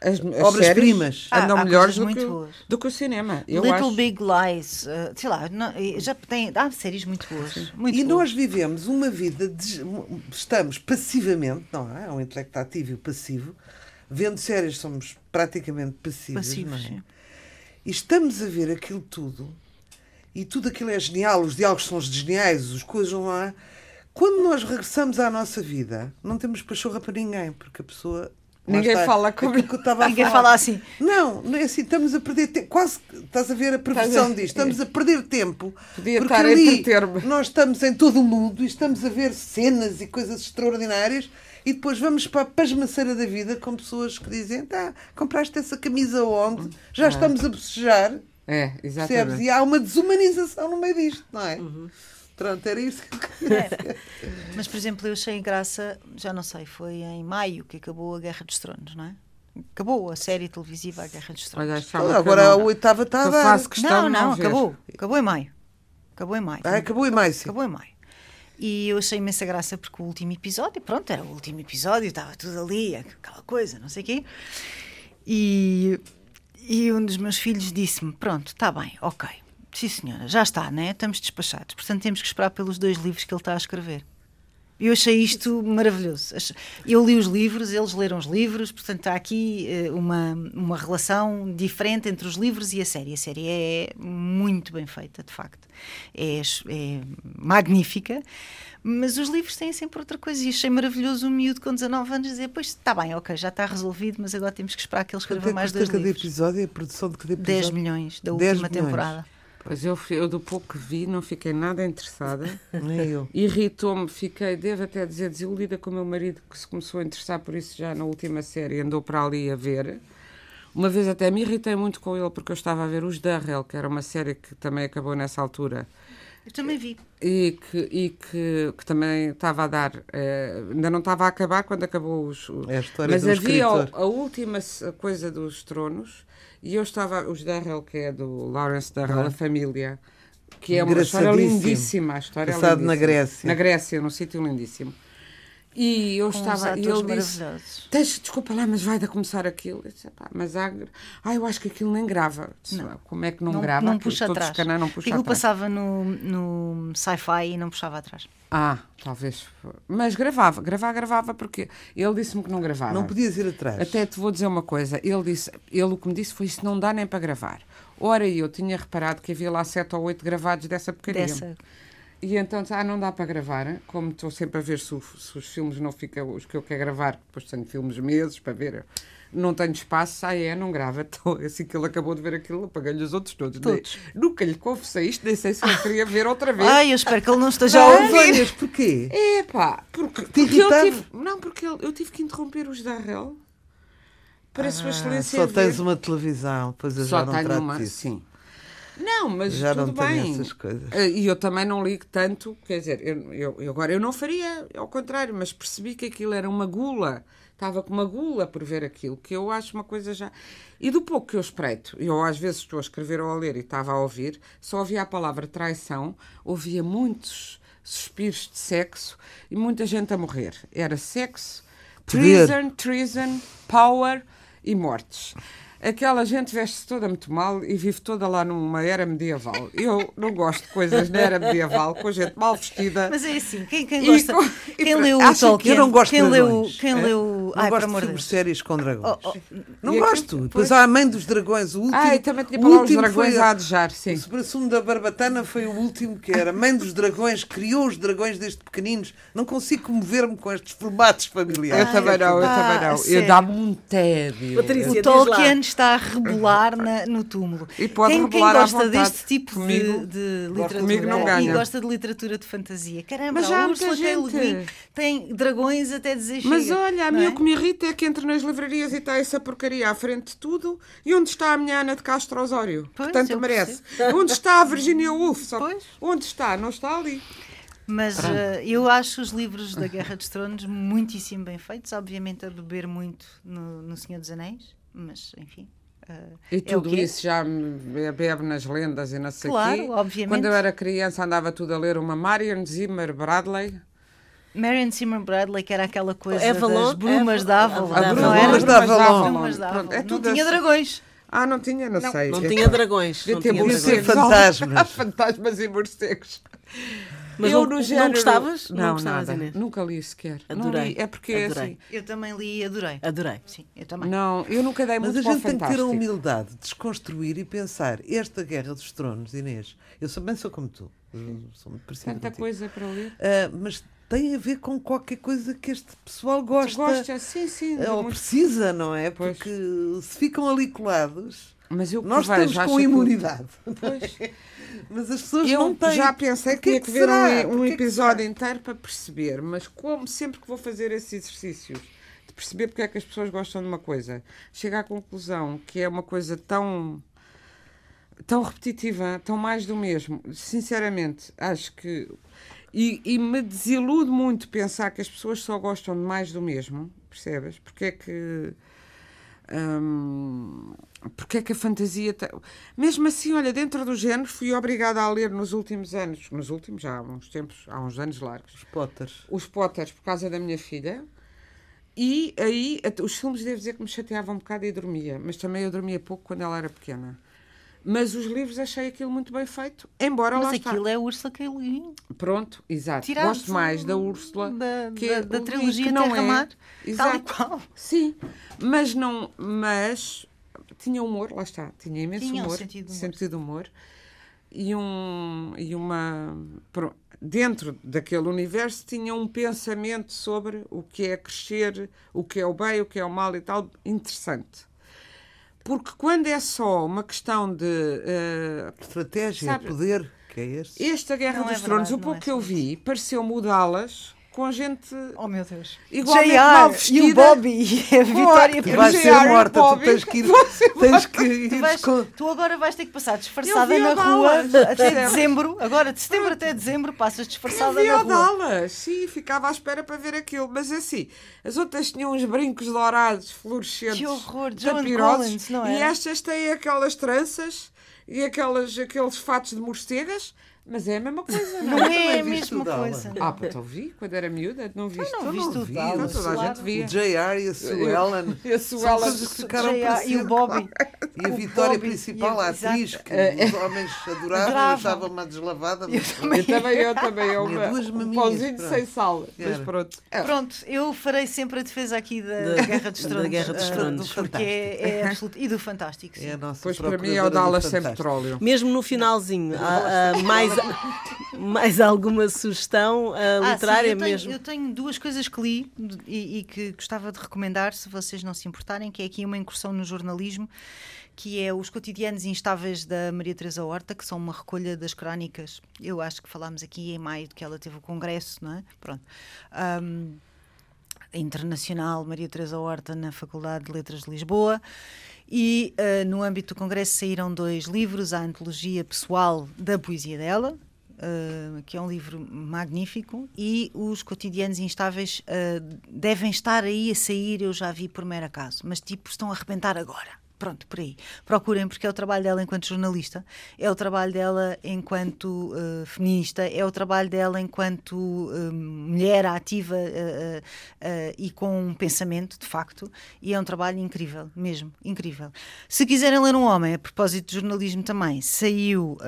As, as Obras-primas. Ah, andam há melhores do muito que, boas. do que o cinema. Eu Little acho. Big Lies, eh, sei lá, não- já tem, há séries muito boas. Muito E boas. nós vivemos uma vida, de, estamos passivamente, não é? É um intelecto ativo e o passivo. Vendo séries somos praticamente passivos, Passivos, não é? E estamos a ver aquilo tudo, e tudo aquilo é genial, os diálogos são geniais, as coisas não há. Quando nós regressamos à nossa vida, não temos pachorra para ninguém, porque a pessoa. lá Ninguém está, fala como- aquilo que eu estava a Ninguém falar. fala assim. Não, não é assim, estamos a perder tempo. Quase que- estás a ver a profissão disto, estamos a perder tempo. Podia porque estar ali nós estamos em todo o mundo e estamos a ver cenas e coisas extraordinárias e depois vamos para a pasmaceira da vida com pessoas que dizem: tá, compraste essa camisa onde? Já estamos a bocejar, É, percebes? exatamente. E há uma desumanização no meio disto, não é? Pronto, era isso que eu queria dizer. Mas, por exemplo, eu achei graça, já não sei, foi em maio que acabou a Guerra dos Tronos, não é? Acabou a série televisiva A Guerra dos Tronos. Olha, Agora a oitava está a dar. não, não, acabou. Acabou em maio. Acabou em maio. Ah, acabou em mais, sim. Acabou em maio. E eu achei imensa graça porque o último episódio, pronto, era o último episódio, estava tudo ali, aquela coisa, não sei o quê. E, e um dos meus filhos disse-me: Pronto, está bem, ok. Sim, senhora, já está, né? Estamos despachados. Portanto, temos que esperar pelos dois livros que ele está a escrever. Eu achei isto maravilhoso. Eu li os livros, eles leram os livros, portanto há aqui eh, uma, uma relação diferente entre os livros e a série. A série é muito bem feita, de facto. É, é magnífica, mas os livros têm sempre outra coisa. E achei maravilhoso um miúdo com 19 anos dizer: Pois está bem, ok, já está resolvido, mas agora temos que esperar que ele escreva mais dois cada livros. episódio, a produção de cada episódio? 10 milhões da 10 última milhões. temporada. Pois eu, eu do pouco que vi não fiquei nada interessada. Nem eu. Irritou-me, fiquei, devo até dizer, desiludida com o meu marido que se começou a interessar por isso já na última série, andou para ali a ver. Uma vez até me irritei muito com ele porque eu estava a ver os Darrell, que era uma série que também acabou nessa altura Eu também vi. e que, e que, que também estava a dar, eh, ainda não estava a acabar quando acabou os. os- É a história mas havia escritor. a última coisa dos tronos e eu estava, os Darrell, que é do Lawrence Darrell, Ah. a família, que é uma história lindíssima. A história é Passado na lindíssima. Grécia. Na Grécia, num sítio lindíssimo. E eu Com estava, e ele disse. Tens, desculpa lá, mas vai de começar aquilo. Eu disse, "Pá, mas há... ah, eu acho que aquilo nem grava. Disse, Não. Como é que não, Não, grava? não Aquilo puxa atrás. escanã, não puxa Aquilo atrás. passava no, no sci-fi e não puxava atrás. Ah, talvez. Mas gravava, gravar, gravava, porque ele disse-me que não gravava. Não podias ir atrás. Até te vou dizer uma coisa. Ele disse, ele o que me disse foi isso não dá nem para gravar. Ora, eu tinha reparado que havia lá sete ou oito gravados dessa porcaria. Dessa. E então disse, ah, não dá para gravar. Como estou sempre a ver se, o- se os filmes não ficam os que eu quero gravar, depois tenho filmes meses para ver. Não tenho espaço, ah é, não grava. Então, assim que ele acabou de ver aquilo, apaguei-lhe os outros todos. Todos. Nem- nunca lhe confessei isto, nem sei se ele queria ver outra vez. Ai, eu espero que ele não esteja a ouvir. Vânias, porquê? É pá, porque, porque eu tive. Não, porque eu, eu tive que interromper os Darrell para a sua Ah, excelência. só ver. tens uma televisão, pois eu Só já não tenho trato uma, disso. sim. Não, mas Já tudo não tenho bem. essas coisas. Eh, E eu também não ligo tanto, quer dizer, eu, eu- eu agora eu não faria ao contrário, mas percebi que aquilo era uma gula. Estava com uma gula por ver aquilo, que eu acho uma coisa já. E do pouco que eu espreito, eu às vezes estou a escrever ou a ler e estava a ouvir, só ouvia a palavra traição, ouvia muitos suspiros de sexo e muita gente a morrer. Era sexo, treason, treason, power e mortes. Aquela gente veste-se toda muito mal e vive toda lá numa era medieval. Eu não gosto de coisas na era medieval, com gente mal vestida. Mas é assim, quem, quem E gosta. com- quem leu o Tolkien? Eu não gosto quem de leu, dragões. quem é? leu. Não Ai, gosto de filmes Deus. sérios com dragões. Oh, oh, Não E gosto. Depois pois. há a Mãe dos Dragões. O último, Ah, e também tinha dragões foi a adejar, sim. O Superação da Barbatana foi o último que era Mãe dos Dragões, criou os dragões desde pequeninos. Não consigo comover-me com estes formatos Eu familiares. também não, eu pá, também a não. Eu sério. dá-me um tédio. Patrícia, O Tolkien. Está a rebolar na- no túmulo. E pode quem, quem gosta vontade. deste tipo de- Comigo- de, Comigo literatura não e gosta de literatura de fantasia, caramba, Mas já a muita Ursula K. Le gente. Guin tem dragões até dizer Mas chega, olha, a mim é? o que me irrita é que entre nas livrarias e está essa porcaria à frente de tudo. E onde está a minha Ana de Castro Osório? Pois, que tanto merece. Onde está a Virginia Woolf? Só Pois. Onde está? Não está ali. Mas eh, eu acho os livros da Guerra dos Tronos muitíssimo bem feitos, obviamente a beber muito no, no Senhor dos Anéis, mas enfim. eh, E é tudo é. isso já me bebe nas lendas e não sei Claro, quê. obviamente. Quando eu era criança andava tudo a ler uma Marion Zimmer Bradley. Marion Zimmer Bradley, que era aquela coisa Avalon? das brumas Ava- da Avalon, não era? Brumas da Avalon. Brumas da Pronto, é Avalon. Não tudo tinha assim. dragões. Ah, não tinha? Não, sei. Não tinha dragões. Devia Não ter morcegos. dragões. fantasmas. fantasmas e morcegos. Mas Eu, não, no não género- gostavas? Não, gostavas, nada. Inês? Nunca li sequer. Não Adorei. li. É porque é Adorei. assim. Eu também li e adorei. Adorei. Sim, eu também. Não, eu nunca dei Mas muito a para o gente tem que ter a humildade de desconstruir e pensar esta Guerra dos Tronos, Inês. Eu também sou como tu. Sou muito parecida Tanta coisa para ler. Ah, mas tem a ver com qualquer coisa que este pessoal gosta. Gosta, sim, sim. Ah, Ou muito- precisa, não é? Pois. Porque se ficam ali colados, Mas eu que nós estamos acho com que- imunidade. Pois. Mas as pessoas Eu não têm. já pensei que tinha que que ver um, um que episódio inteiro para perceber, mas como sempre que vou fazer esses exercícios de perceber porque é que as pessoas gostam de uma coisa, chego à conclusão que é uma coisa tão tão repetitiva, tão mais do mesmo. Sinceramente, acho que e, e me desilude muito pensar que as pessoas só gostam de mais do mesmo, percebes? Porque é que hum, porque é que a fantasia. Tem... Mesmo assim, olha, dentro do género, fui obrigada a ler nos últimos anos, nos últimos, já há uns tempos, há uns anos largos, Os Potters. os Potters por causa da minha filha. E aí, os filmes, devo dizer que me chateavam um bocado e dormia, mas também eu dormia pouco quando ela era pequena. Mas os livros achei aquilo muito bem feito, embora lá Mas está. aquilo é Úrsula K. Le. Pronto, exato. Tirado Gosto mais da Úrsula da, que da, é da o trilogia que não Terra é. Mar, tal e Exato. qual. Sim, mas não, mas tinha humor, lá está, tinha imenso Tinha um humor, sentido de humor. sentido humor e um e uma dentro daquele universo tinha um pensamento sobre o que é crescer, o que é o bem, o que é o mal e tal, interessante. Porque quando é só uma questão de eh, Estratégia, Sabe- poder, que é este. esta Guerra Não é dos Tronos, verdade, o não pouco é que eu vi, pareceu mudá-las com gente Oh meu Deus. igualmente mal e o Bobby e a Vitória Tu Eu vais ser morta, tu tens que ir. Tens que ir. Tu, vais- com- tu agora vais ter que passar disfarçada Eu na rua Dallas, até dezembro. Agora, de setembro até dezembro, passas Eu disfarçada vi na a rua. Dallas, sim, ficava à espera para ver aquilo. Mas assim, as outras tinham uns brincos dourados, fluorescentes, Que horror, tapirosos, Collins, não E é? estas têm aquelas tranças e aquelas, aqueles fatos de morcegas, mas é a mesma coisa, não Não é? é a mesma coisa. Ah, pá, então vi, quando era miúda, não viste? não Eu viste o vi, Dallas, toda a gente via. O JR e a Sue Ellen. E a Sue Ellen. que ficaram e o sempre. Bobby. E a O Vitória Bobby, principal, a atriz, que os homens adoravam, eu achava uma deslavada. mas Eu também, eu também. Eu, Tinha duas um pronto. sem sal. Mas pronto. Pronto, eu farei sempre a defesa aqui da, Da- Guerra dos da Tronos. Guerra dos Tronos. Porque é, é absoluto. E do Fantástico, sim. É Pois para mim é o Dallas sem Fantástico. petróleo. Mesmo no finalzinho, mais, mais alguma sugestão ah, Ah, literária sim, eu tenho, mesmo? Eu tenho duas coisas que li e, e que gostava de recomendar, se vocês não se importarem, que é aqui uma incursão no jornalismo, que é Os Cotidianos Instáveis da Maria Teresa Horta, que são uma recolha das crónicas. Eu acho que falámos aqui em maio que ela teve o congresso, não é? Pronto. Ahm, internacional Maria Teresa Horta na Faculdade de Letras de Lisboa e ah, no âmbito do congresso saíram dois livros, a antologia pessoal da poesia dela, ah, que é um livro magnífico, e os cotidianos instáveis ah, devem estar aí a sair, eu já vi por mero acaso, mas tipo estão a arrebentar agora. Pronto, por aí. Procurem, porque é o trabalho dela enquanto jornalista, é o trabalho dela enquanto eh, feminista, é o trabalho dela enquanto eh, mulher ativa eh, e com um pensamento, de facto, e é um trabalho incrível, mesmo, incrível. Se quiserem ler um homem, a propósito de jornalismo também, saiu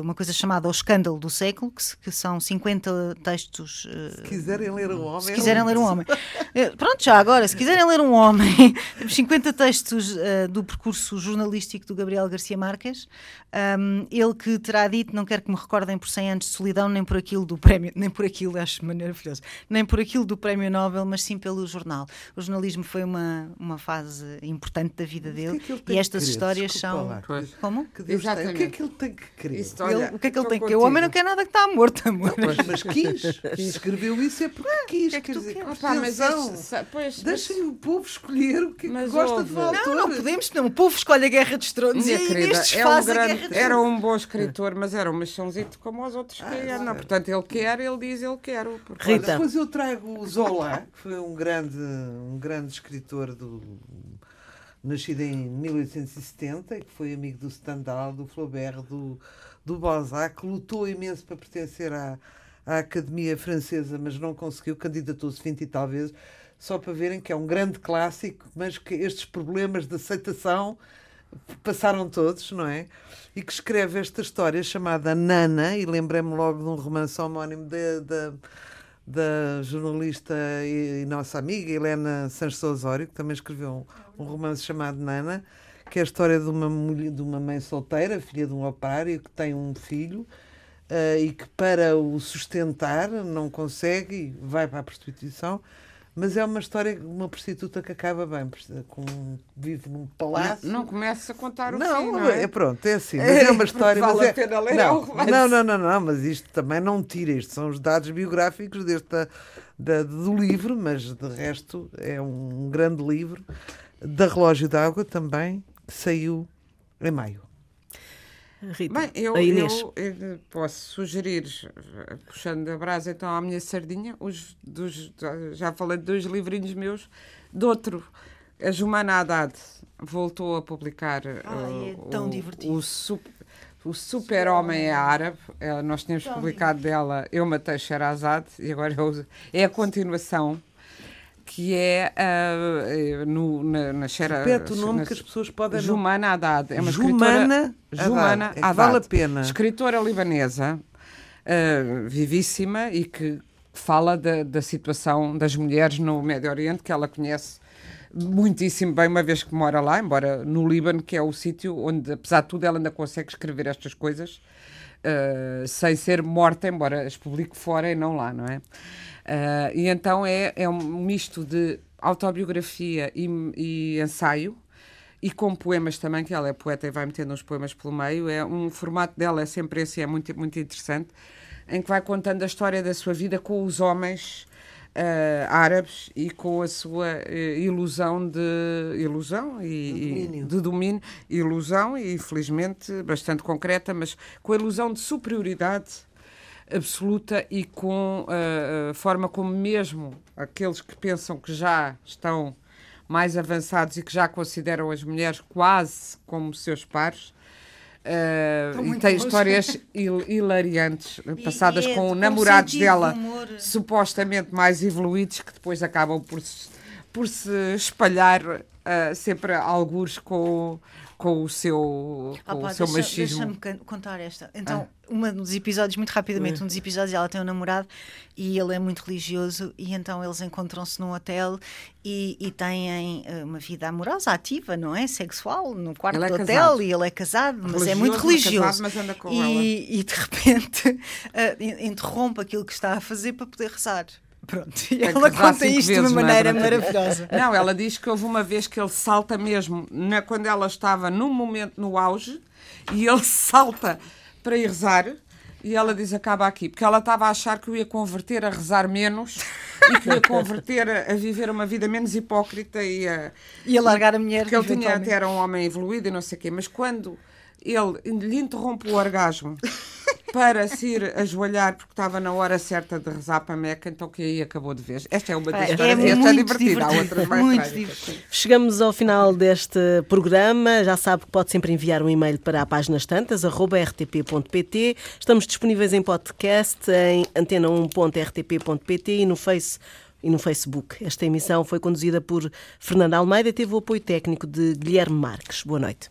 uma coisa chamada O Escândalo do Século, que, que são 50 textos. Se quiserem ler um homem. se quiserem ler um homem. Pronto, já agora, se quiserem ler um homem, temos 50 textos eh, do percurso jornalístico do Gabriel Garcia Marques. Um, ele que terá dito: Não quero que me recordem por 100 anos de solidão, nem por aquilo do prémio, nem por aquilo, acho maravilhoso, nem por aquilo do prémio Nobel, mas sim pelo jornal. O jornalismo foi uma, uma fase importante da vida que é dele que e tem que estas querer? histórias Desculpa são. Como? Que Deus tem. O que é Exatamente. que ele tem que querer? Ele- o que é que ele tem que querer? O homem não quer nada que está morto, amor. Mas, mas quis. Se escreveu isso é porque quis. que quer tu dizer, queres? Opa, mas Deixem o povo escolher o que, é que Mas gosta ouve. de autor. Não, não podemos, não. O povo escolhe a Guerra dos Tronos Minha e querida, estes é um grande- Guerra dos era um bom escritor, mas era um machãozito como os outros que andam. Portanto, ele quer, ele diz, ele quero. Porque, Rita. Depois eu trago o Zola, que foi um grande, um grande escritor do nascido em 1870 e que foi amigo do Stendhal, do Flaubert, do, do Balzac, lutou imenso para pertencer à, à Academia Francesa, mas não conseguiu, candidatou-se 20 e tal vezes, só para verem que é um grande clássico, mas que estes problemas de aceitação passaram todos, não é? E que escreve esta história chamada Nana, e lembrei-me logo de um romance homónimo da, da, jornalista e, e nossa amiga Helena Sanches Osório, que também escreveu um, um romance chamado Nana, que é a história de uma, mulher, de uma mãe solteira, filha de um opário, que tem um filho eh, e que para o sustentar não consegue e vai para a prostituição. Mas é uma história de uma prostituta que acaba bem, com, vive num palácio. não, não começa a contar o Não, fim, não é? é pronto, é assim. Mas é uma história. Vale mas a é- pena ler, é não, não, não, não, não, mas isto também não tira. Isto são os dados biográficos desta, da- do livro, mas de resto é um grande livro. Da Relógio d'Água também, que saiu em maio. Rita, Bem, eu, eu, eh, posso sugerir, eh, puxando a brasa então à minha sardinha, os dos, já falei de dois livrinhos meus, de outro a Jumana Haddad voltou a publicar Ai, uh, é tão o, divertido. o, sup- o Super-Homem é árabe. Eh, nós tínhamos publicado dela Eu Matei Sherazade e agora é a continuação que é uh, no, na, na Shera- Repete o nome na- que as pessoas podem Jumana Haddad. É uma Jumana escritora. Jumana Haddad. É Haddad. vale a pena. Escritora libanesa, uh, vivíssima e que fala da, da situação das mulheres no Médio Oriente, que ela conhece muitíssimo bem, uma vez que mora lá, embora no Líbano, que é o sítio onde, apesar de tudo, ela ainda consegue escrever estas coisas. uh, sem ser morta, embora as publique fora e não lá, não é? Uh, e então é, é um misto de autobiografia e, e ensaio, e com poemas também, que ela é poeta e vai metendo uns poemas pelo meio. É um formato dela é sempre esse, é muito, muito interessante, em que vai contando a história da sua vida com os homens eh, árabes e com a sua eh, ilusão de ilusão e, e- domínio. de domínio, ilusão e infelizmente bastante concreta, mas com a ilusão de superioridade absoluta e com a, a forma como mesmo aqueles que pensam que já estão mais avançados e que já consideram as mulheres quase como seus pares. eh, Estão e tem histórias hil- hilariantes passadas é com namorados dela de supostamente mais evoluídos que depois acabam por se, por se espalhar eh, sempre algures com, com o seu, Ah, com pá, o seu deixa- machismo. Deixa-me contar esta. Então, Ah. um dos episódios, muito rapidamente, um dos episódios, ela tem um namorado e ele é muito religioso, e então eles encontram-se num hotel e, e têm eh, uma vida amorosa, ativa, não é? Sexual, no quarto é do hotel, casado. e ele é casado, mas é Religioso, muito mas religioso. casado, mas anda com ela. e, e de repente in- interrompe aquilo que está a fazer para poder rezar. Pronto, e Tem que ela conta isto de uma vezes, não é? maneira maravilhosa. Não, ela diz que houve uma vez que ele salta mesmo, na, quando ela estava num momento no auge, e ele salta para ir rezar, e ela diz: acaba aqui, porque ela estava a achar que o ia converter a rezar menos e que o ia converter a, a viver uma vida menos hipócrita e a. E a largar a mulher. Porque ele tinha até era um homem evoluído e não sei o quê, mas quando ele lhe interrompe o orgasmo para se ir ajoelhar porque estava na hora certa de rezar para Meca, então que aí acabou de vez. Esta é uma das É, histórias. é Esta muito divertida, há outras mais muito divertido. Chegamos ao final deste programa. Já sabe que pode sempre enviar um e-mail para a páginas tantas, arroba rtp.pt. Estamos disponíveis em podcast, em antena1.rtp.pt e no Face e no Facebook. Esta emissão foi conduzida por Fernanda Almeida e teve o apoio técnico de Guilherme Marques. Boa noite.